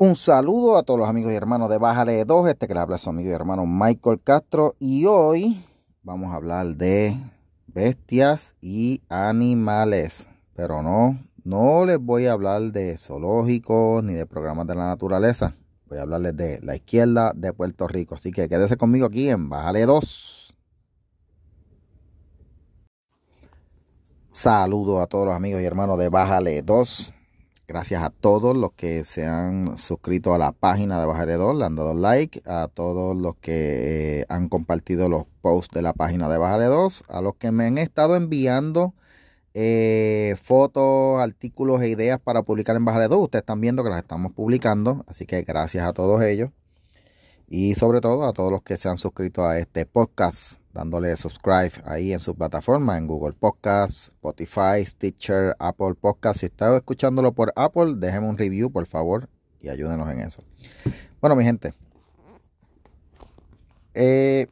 Un saludo a todos los amigos y hermanos de Bájale 2, este que les habla es su amigo y hermano Michael Castro y hoy vamos a hablar de bestias y animales, pero no, no les voy a hablar de zoológicos ni de programas de la naturaleza, voy a hablarles de la izquierda de Puerto Rico, así que quédese conmigo aquí en Bájale 2. Saludo a todos los amigos y hermanos de Bájale 2 Gracias a todos los que se han suscrito a la página de Bajaredor, le han dado like, a todos los que eh, han compartido los posts de la página de Bajaredor, a los que me han estado enviando eh, fotos, artículos e ideas para publicar en Bajaredor. Ustedes están viendo que las estamos publicando, así que gracias a todos ellos. Y sobre todo a todos los que se han suscrito a este podcast dándole subscribe ahí en su plataforma, en Google Podcasts, Spotify, Stitcher, Apple Podcasts. Si está escuchándolo por Apple, déjenme un review, por favor, y ayúdenos en eso. Bueno, mi gente. Eh,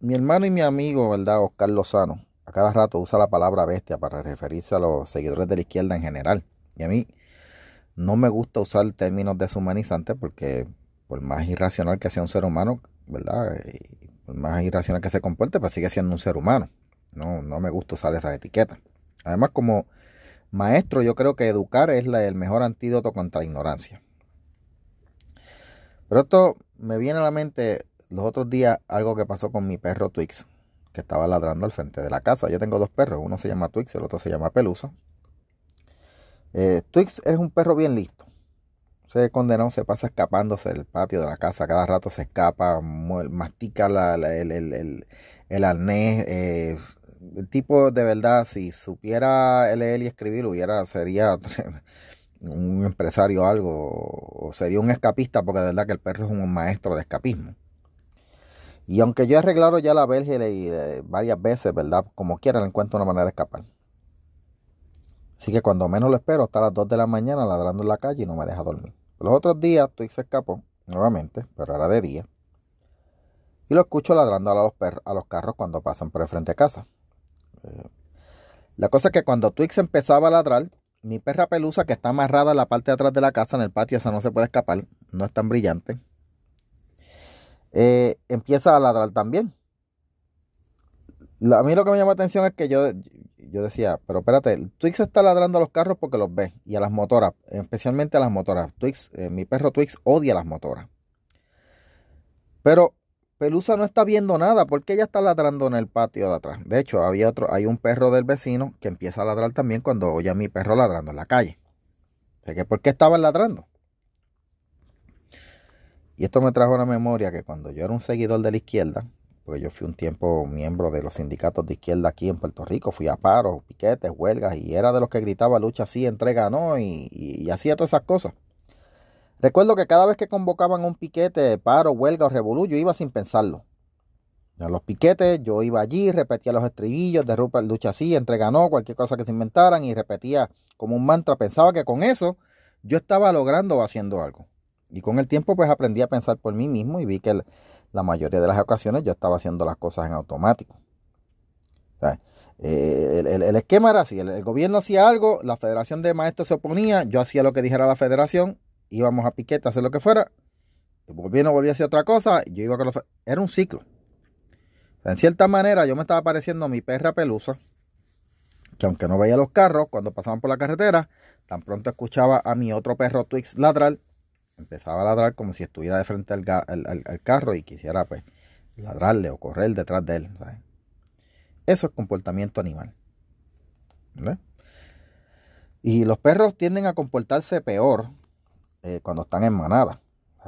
mi hermano y mi amigo, ¿verdad? Oscar Lozano, a cada rato usa la palabra bestia para referirse a los seguidores de la izquierda en general. Y a mí no me gusta usar términos deshumanizantes porque por más irracional que sea un ser humano, ¿verdad? más irracional que se comporte, pues sigue siendo un ser humano. No, no me gusta usar esa etiqueta. Además, como maestro, yo creo que educar es el mejor antídoto contra la ignorancia. Pero esto me viene a la mente los otros días algo que pasó con mi perro Twix, que estaba ladrando al frente de la casa. Yo tengo dos perros, uno se llama Twix, el otro se llama Pelusa. Eh, Twix es un perro bien listo se condenó, se pasa escapándose del patio de la casa, cada rato se escapa, mastica el, el, arnés. Eh, el tipo de verdad, si supiera leer y escribir, hubiera, sería un empresario o algo, o sería un escapista, porque de verdad que el perro es un maestro de escapismo. Y aunque yo he arreglado ya la Bélgica eh, varias veces, ¿verdad? Como quiera, le encuentro una manera de escapar. Así que cuando menos lo espero, está a las 2 de la mañana ladrando en la calle y no me deja dormir. Los otros días Twix se escapó nuevamente, pero era de día. Y lo escucho ladrando a los, a los carros cuando pasan por el frente de casa. Eh, la cosa es que cuando Twix empezaba a ladrar, mi perra pelusa que está amarrada en la parte de atrás de la casa, en el patio, esa no se puede escapar, no es tan brillante, eh, empieza a ladrar también. A mí lo que me llama la atención es que yo, yo decía, pero espérate, Twix está ladrando a los carros porque los ve y a las motoras, especialmente a las motoras. Twix, eh, mi perro Twix odia las motoras. Pero Pelusa no está viendo nada porque ella está ladrando en el patio de atrás. De hecho, había otro, hay un perro del vecino que empieza a ladrar también cuando oye a mi perro ladrando en la calle. que ¿Por qué estaban ladrando? Y esto me trajo una memoria que cuando yo era un seguidor de la izquierda, porque yo fui un tiempo miembro de los sindicatos de izquierda aquí en Puerto Rico, fui a paros, piquetes, huelgas, y era de los que gritaba lucha así, entrega no, y, hacía todas esas cosas. Recuerdo que cada vez que convocaban un piquete, paro, huelga o revolú, yo iba sin pensarlo. A los piquetes, yo iba allí, repetía los estribillos de Rupert Lucha así, entrega no, cualquier cosa que se inventaran, y repetía como un mantra. Pensaba que con eso yo estaba logrando o haciendo algo. Y con el tiempo, pues aprendí a pensar por mí mismo y vi que el, la mayoría de las ocasiones yo estaba haciendo las cosas en automático. Eh, el, esquema era así, el, gobierno hacía algo, la federación de maestros se oponía, yo hacía lo que dijera la federación, íbamos a piquete a hacer lo que fuera, el gobierno volvía a hacer otra cosa, yo iba con los... Era un ciclo. en cierta manera yo me estaba pareciendo a mi perra pelusa, que aunque no veía los carros, cuando pasaban por la carretera, tan pronto escuchaba a mi otro perro Twix ladrar, empezaba a ladrar como si estuviera de frente al, carro y quisiera pues ladrarle o correr detrás de él. Eso es comportamiento animal. Y los perros tienden a comportarse peor eh, cuando están en manada.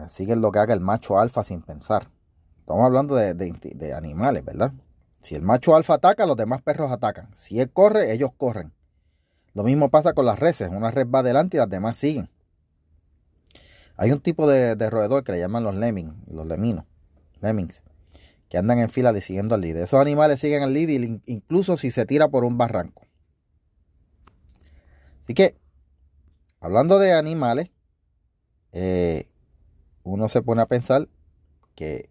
siguen lo que haga el macho alfa sin pensar. Estamos hablando de, de, animales, ¿verdad? Si el macho alfa ataca, los demás perros atacan. Si él corre, ellos corren. Lo mismo pasa con las reses. Una red va adelante y las demás siguen. Hay un tipo de, roedor que le llaman los lemmings, los leminos, lemmings, que andan en fila siguiendo al líder. Esos animales siguen al líder incluso si se tira por un barranco. Así que, hablando de animales, eh, uno se pone a pensar que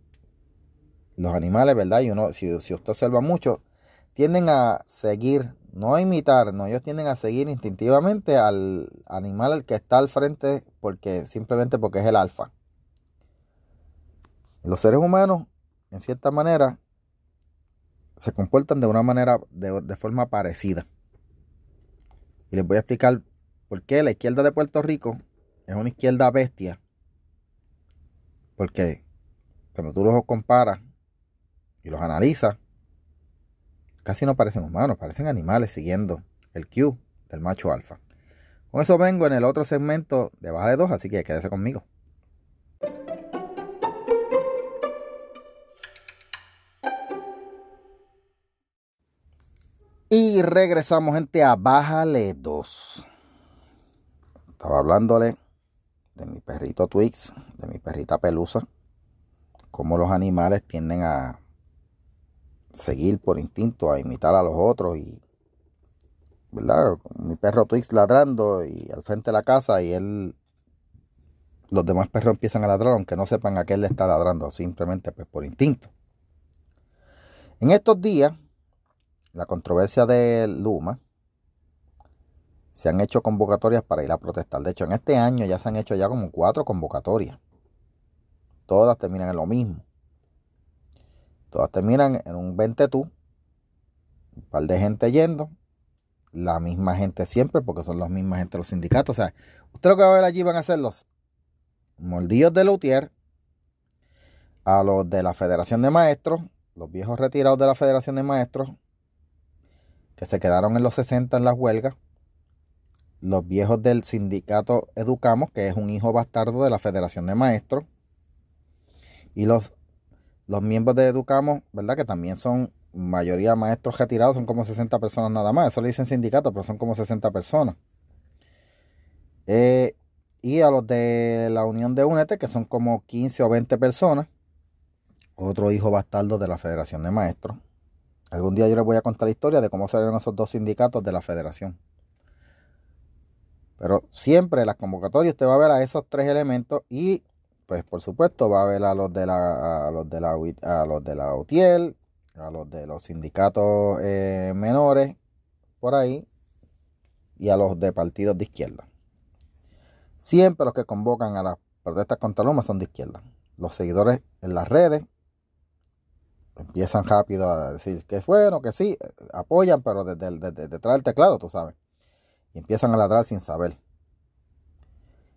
los animales, ¿verdad? Y uno, si, si usted observa mucho, tienden a seguir no a imitar, no, ellos tienden a seguir instintivamente al animal al que está al frente porque simplemente porque es el alfa. Los seres humanos, en cierta manera, se comportan de una manera, de, de forma parecida. Y les voy a explicar por qué la izquierda de Puerto Rico es una izquierda bestia. Porque cuando tú los comparas y los analizas, casi no parecen humanos, parecen animales siguiendo el Q del macho alfa. Con eso vengo en el otro segmento de Baja de 2, así que quédese conmigo. Y regresamos, gente, a Bájale 2. Estaba hablándole de mi perrito Twix, de mi perrita Pelusa, cómo los animales tienden a seguir por instinto, a imitar a los otros y, ¿verdad? Mi perro Twix ladrando y al frente de la casa y él, los demás perros empiezan a ladrar aunque no sepan a qué él le está ladrando, simplemente pues por instinto. En estos días, la controversia de Luma, se han hecho convocatorias para ir a protestar. De hecho, en este año ya se han hecho ya como cuatro convocatorias. Todas terminan en lo mismo. Todas terminan en un 20 tú, un par de gente yendo, la misma gente siempre, porque son las mismas gente los sindicatos. O sea, usted lo que va a ver allí van a ser los moldillos de Lutier, a los de la Federación de Maestros, los viejos retirados de la Federación de Maestros, que se quedaron en los 60 en las huelgas, los viejos del sindicato Educamos, que es un hijo bastardo de la Federación de Maestros, y los los miembros de Educamos, ¿verdad? Que también son mayoría maestros retirados, son como 60 personas nada más. Eso le dicen sindicato, pero son como 60 personas. Eh, y a los de la Unión de UNETE, que son como 15 o 20 personas. Otro hijo bastardo de la Federación de Maestros. Algún día yo les voy a contar la historia de cómo salieron esos dos sindicatos de la federación. Pero siempre en las convocatorias usted va a ver a esos tres elementos y pues por supuesto va a haber a los de la a los de la a los de la UTIEL, a los de los sindicatos eh, menores por ahí y a los de partidos de izquierda. Siempre los que convocan a las protestas contra Luma son de izquierda. Los seguidores en las redes empiezan rápido a decir que es bueno, que sí, apoyan, pero desde detrás del teclado, tú sabes. Y empiezan a ladrar sin saber.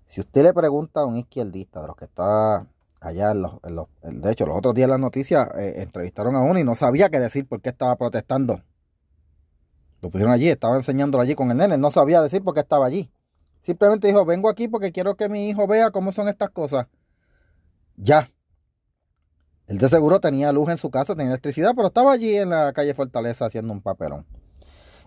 Si usted le pregunta a un izquierdista de los que está allá en los, de hecho, los otros días en las noticias eh, entrevistaron a uno y no sabía qué decir por qué estaba protestando. Lo pusieron allí, estaba enseñándolo allí con el nene, no sabía decir por qué estaba allí. Simplemente dijo, vengo aquí porque quiero que mi hijo vea cómo son estas cosas. Ya. Él de seguro tenía luz en su casa, tenía electricidad, pero estaba allí en la calle Fortaleza haciendo un papelón.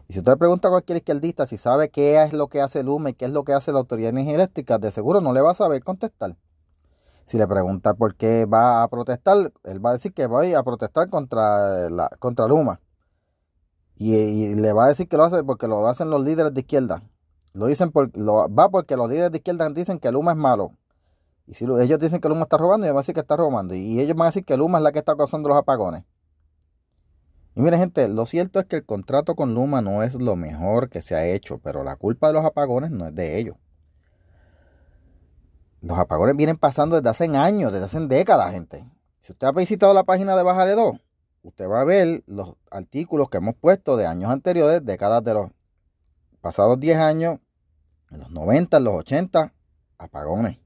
Y si usted le pregunta a cualquier izquierdista si sabe qué es lo que hace el UME, qué es lo que hace la Autoridad de Energía Eléctrica, de seguro no le va a saber contestar. Si le pregunta por qué va a protestar, él va a decir que va a protestar contra, la, contra Luma. Y, le va a decir que lo hace porque lo hacen los líderes de izquierda. Lo dicen por, lo, va porque los líderes de izquierda dicen que Luma es malo. Y si ellos dicen que Luma está robando, ellos van a decir que está robando. Y ellos van a decir que Luma es la que está causando los apagones. Y miren gente, lo cierto es que el contrato con Luma no es lo mejor que se ha hecho, pero la culpa de los apagones no es de ellos. Los apagones vienen pasando desde hace años, desde hace décadas, gente. Si usted ha visitado la página de Bajale 2, usted va a ver los artículos que hemos puesto de años anteriores, décadas de los pasados 10 años, en los 90, en los 80, apagones.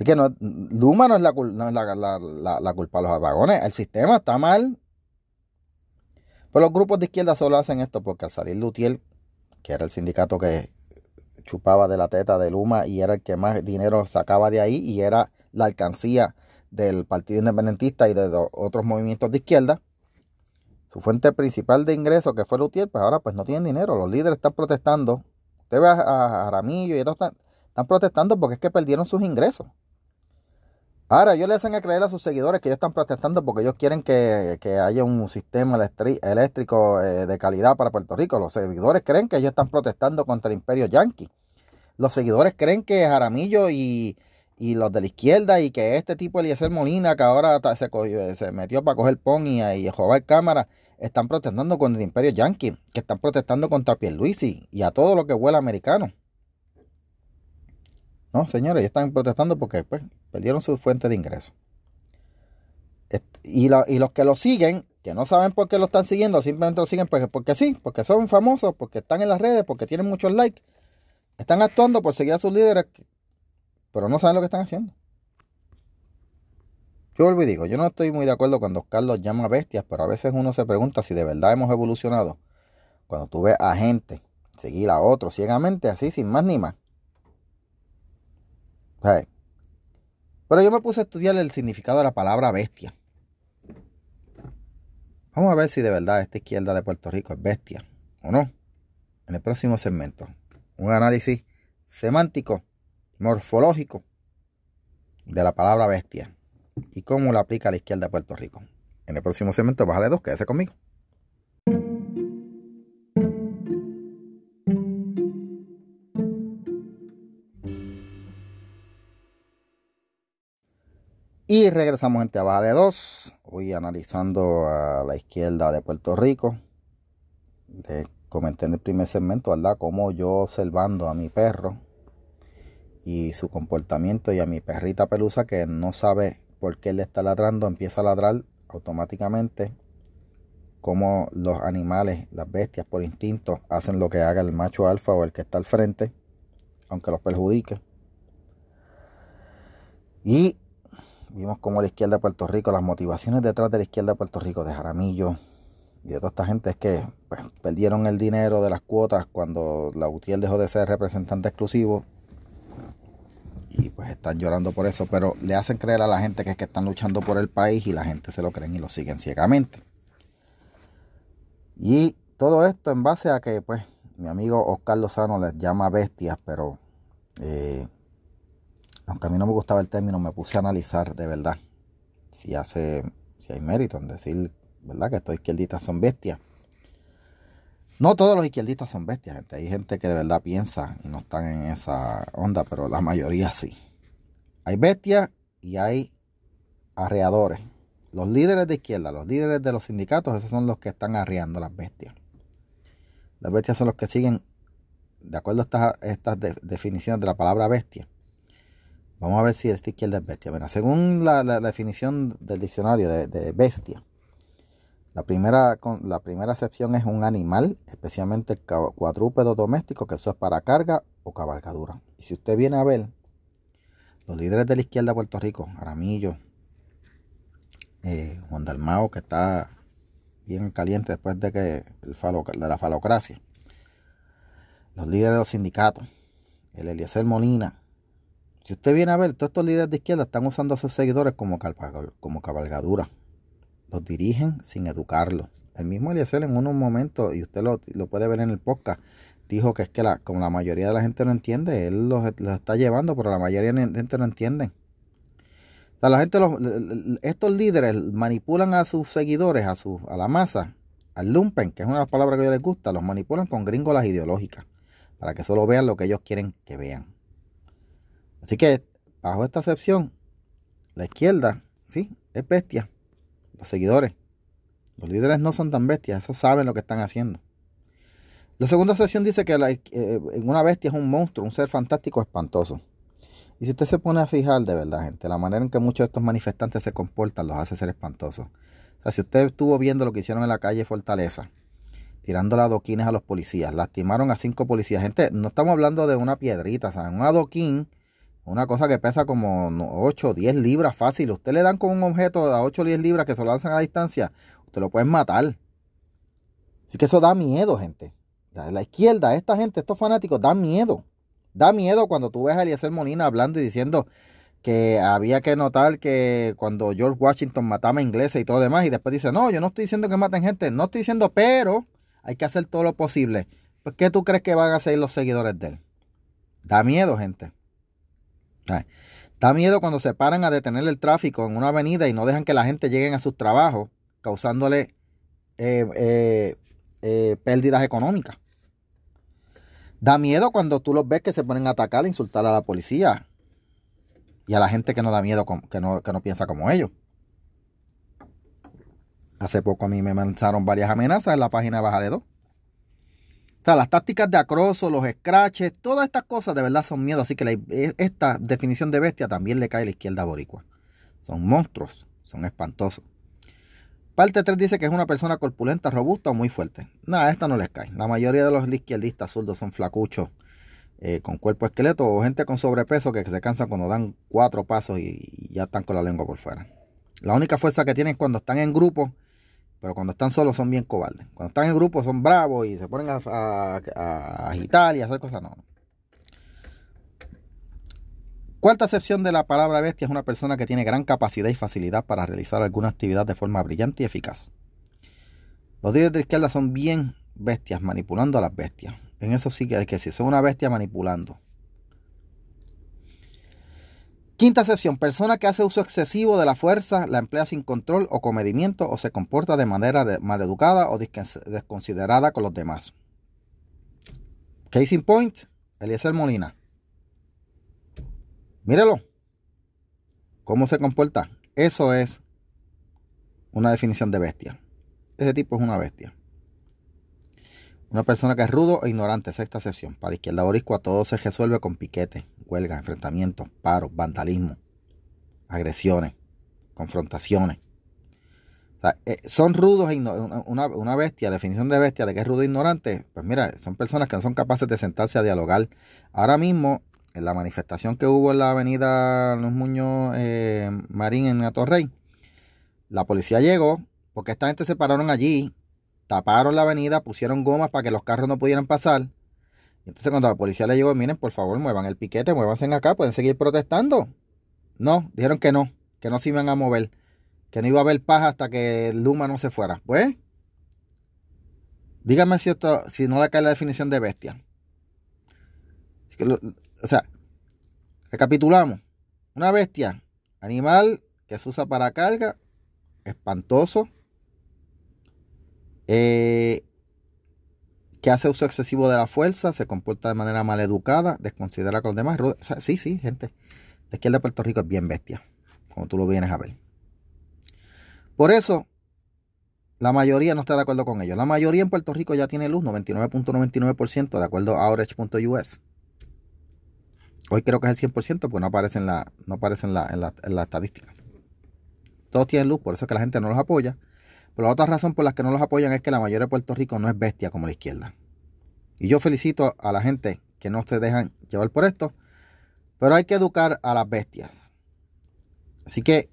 Así que no, Luma no es, la, culpa de los apagones. El sistema está mal. Pero los grupos de izquierda solo hacen esto porque al salir Lutiel, que era el sindicato que chupaba de la teta de Luma y era el que más dinero sacaba de ahí y era la alcancía del Partido Independentista y de otros movimientos de izquierda. Su fuente principal de ingreso, que fue Lutiel, pues ahora pues no tienen dinero. Los líderes están protestando. Usted ve a, Aramillo y otros están protestando porque es que perdieron sus ingresos. Ahora, ellos le hacen a creer a sus seguidores que ellos están protestando porque ellos quieren que, haya un sistema eléctrico eh, de calidad para Puerto Rico. Los seguidores creen que ellos están protestando contra el imperio yanqui. Los seguidores creen que Jaramillo y, los de la izquierda y que este tipo Eliezer Molina, que ahora se, se metió para coger pon y, y robar cámara, están protestando contra el imperio yankee, que están protestando contra Pierluisi y a todo lo que huele americano. No, señores, ellos están protestando porque pues, perdieron su fuente de ingreso. Y, y, los que lo siguen, que no saben por qué lo están siguiendo, simplemente lo siguen porque, porque sí, porque son famosos, porque están en las redes, porque tienen muchos likes, están actuando por seguir a sus líderes, pero no saben lo que están haciendo. Yo vuelvo digo, yo no estoy muy de acuerdo cuando Carlos llama bestias, pero a veces uno se pregunta si de verdad hemos evolucionado. Cuando tú ves a gente seguir a otros ciegamente, así, sin más ni más. Pero yo me puse a estudiar el significado de la palabra bestia. Vamos a ver si de verdad esta izquierda de Puerto Rico es bestia o no. En el próximo segmento. Un análisis semántico, morfológico de la palabra bestia y cómo la aplica la izquierda de Puerto Rico. En el próximo segmento, bájale dos, quédese conmigo. Y regresamos gente a Bájale 2. Hoy analizando a la izquierda de Puerto Rico. Le comenté en el primer segmento, ¿verdad? Como yo observando a mi perro y su comportamiento y a mi perrita pelusa que no sabe porque él le está ladrando, empieza a ladrar automáticamente. Como los animales, las bestias por instinto, hacen lo que haga el macho alfa o el que está al frente, aunque los perjudique. Y vimos como la izquierda de Puerto Rico, las motivaciones detrás de la izquierda de Puerto Rico, de Jaramillo y de toda esta gente es que pues, perdieron el dinero de las cuotas cuando la UTIEL dejó de ser representante exclusivo y pues están llorando por eso, pero le hacen creer a la gente que es que están luchando por el país y la gente se lo creen y lo siguen ciegamente. Y todo esto en base a que pues mi amigo Oscar Lozano les llama bestias, pero eh, aunque a mí no me gustaba el término, me puse a analizar de verdad si hace, si hay mérito en decir, ¿verdad? Que estos izquierdistas son bestias. No todos los izquierdistas son bestias, gente. Hay gente que de verdad piensa y no están en esa onda, pero la mayoría sí. Hay bestias y hay arreadores. Los líderes de izquierda, los líderes de los sindicatos, esos son los que están arreando las bestias. Las bestias son los que siguen, de acuerdo a estas, definiciones de la palabra bestia. Vamos a ver si esta izquierda es bestia. Bueno, según la, definición del diccionario de bestia, la primera, la primera acepción es un animal, especialmente cuadrúpedo doméstico, que eso es para carga o cabalgadura. Y si usted viene a ver, los líderes de la izquierda de Puerto Rico, Aramillo, eh, Juan Dalmao, que está bien caliente después de que el de la falocracia, los líderes de los sindicatos, el Eliezer Molina, si usted viene a ver, todos estos líderes de izquierda están usando a sus seguidores como, como cabalgadura los dirigen sin educarlos. El mismo Eliezer en unos momentos, y usted lo, puede ver en el podcast, dijo que es que la, como la mayoría de la gente no entiende, él los, está llevando, pero la mayoría de la gente no entiende. O sea, la gente, los, estos líderes manipulan a sus seguidores, a, su, a la masa, al lumpen, que es una de las palabras que a ellos les gusta, los manipulan con gringolas ideológicas, para que solo vean lo que ellos quieren que vean. Así que, bajo esta excepción, la izquierda, sí, es bestia los seguidores. Los líderes no son tan bestias, esos saben lo que están haciendo. La segunda sesión dice que eh, una bestia es un monstruo, un ser fantástico, espantoso. Y si usted se pone a fijar de verdad, gente, la manera en que muchos de estos manifestantes se comportan los hace ser espantosos. O sea, si usted estuvo viendo lo que hicieron en la calle Fortaleza, tirando adoquines a los policías, lastimaron a cinco policías. Gente, no estamos hablando de una piedrita, sea, un adoquín una cosa que pesa como 8 o 10 libras fácil. Usted le dan con un objeto a 8 o 10 libras que se lo lanzan a distancia. Usted lo pueden matar. Así que eso da miedo, gente. La, izquierda, esta gente, estos fanáticos, da miedo. Da miedo cuando tú ves a Eliezer Molina hablando y diciendo que había que notar que cuando George Washington mataba a ingleses y todo lo demás, y después dice, no, yo no estoy diciendo que maten gente, no estoy diciendo, pero hay que hacer todo lo posible. ¿Por qué tú crees que van a ser los seguidores de él? Da miedo, gente. Da miedo cuando se paran a detener el tráfico en una avenida y no dejan que la gente llegue a sus trabajos, causándole eh, eh, eh, pérdidas económicas. Da miedo cuando tú los ves que se ponen a atacar, a insultar a la policía y a la gente que no da miedo, que no, que no piensa como ellos. Hace poco a mí me lanzaron varias amenazas en la página de Bájale 2. O las tácticas de acroso, los scratches, todas estas cosas de verdad son miedo. Así que e, esta definición de bestia también le cae a la izquierda boricua. Son monstruos, son espantosos. Parte 3 dice que es una persona corpulenta, robusta o muy fuerte. Nada, esta no les cae. La mayoría de los izquierdistas zurdos son flacuchos, eh, con cuerpo esqueleto o gente con sobrepeso que se cansan cuando dan cuatro pasos y, ya están con la lengua por fuera. La única fuerza que tienen cuando están en grupo, pero cuando están solos son bien cobardes. Cuando están en grupo son bravos y se ponen a, a agitar y hacer cosas. No. Cuarta acepción de la palabra bestia es una persona que tiene gran capacidad y facilidad para realizar alguna actividad de forma brillante y eficaz. Los líderes de izquierda son bien bestias manipulando a las bestias. En eso sí que hay que decir, son una bestia manipulando. Quinta acepción, persona que hace uso excesivo de la fuerza, la emplea sin control o comedimiento o se comporta de manera maleducada o desconsiderada con los demás. Case in point, Eliezer Molina. Mírelo. ¿Cómo se comporta? Eso es una definición de bestia. Ese tipo es una bestia. Una persona que es rudo e ignorante, sexta sección. Para la izquierda boricua todo se resuelve con piquete, huelga, enfrentamientos, paros, vandalismo, agresiones, confrontaciones. Eh, son rudos e una, una, bestia, definición de bestia de que es rudo e ignorante. Pues mira, son personas que no son capaces de sentarse a dialogar. Ahora mismo en la manifestación que hubo en la avenida Los Muñoz eh, Marín en Atorrey, la policía llegó porque esta gente se pararon allí, taparon la avenida, pusieron gomas para que los carros no pudieran pasar. Entonces cuando la policía le llegó, miren, por favor, muevan el piquete, muévanse acá, pueden seguir protestando. No, dijeron que no, que no se iban a mover, que no iba a haber paz hasta que Luma no se fuera. Pues, dígame si, esto, si no le cae la definición de bestia o sea, recapitulamos. Una bestia, animal que se usa para carga, espantoso, eh, que hace uso excesivo de la fuerza, se comporta de manera maleducada, desconsidera con los demás. O sí, sí, gente. La izquierda de Puerto Rico es bien bestia, como tú lo vienes a ver. Por eso, la mayoría no está de acuerdo con ellos. La mayoría en Puerto Rico ya tiene luz, 99.99% de acuerdo a Orange.us. Hoy creo que es el 100% porque no aparece la, no aparece en la, en la, estadística. Todos tienen luz, por eso es que la gente no los apoya. La otra razón por la que no los apoyan es que la mayoría de Puerto Rico no es bestia como la izquierda. Y yo felicito a la gente que no se dejan llevar por esto. Pero hay que educar a las bestias. Así que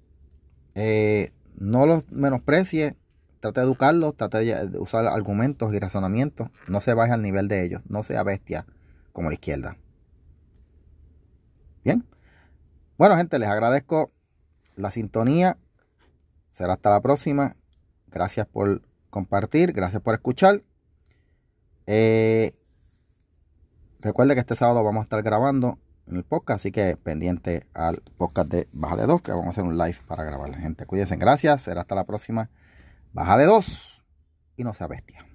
eh, no los menosprecie. Trate de educarlos, trate de usar argumentos y razonamientos. No se baje al nivel de ellos. No sea bestia como la izquierda. Bien. Bueno, gente, les agradezco la sintonía. Será hasta la próxima. Gracias por compartir, gracias por escuchar. Eh, recuerde que este sábado vamos a estar grabando en el podcast, así que pendiente al podcast de Bájale 2, que vamos a hacer un live para grabar. Gente, cuídense, gracias. Será hasta la próxima. Bájale 2 y no sea bestia.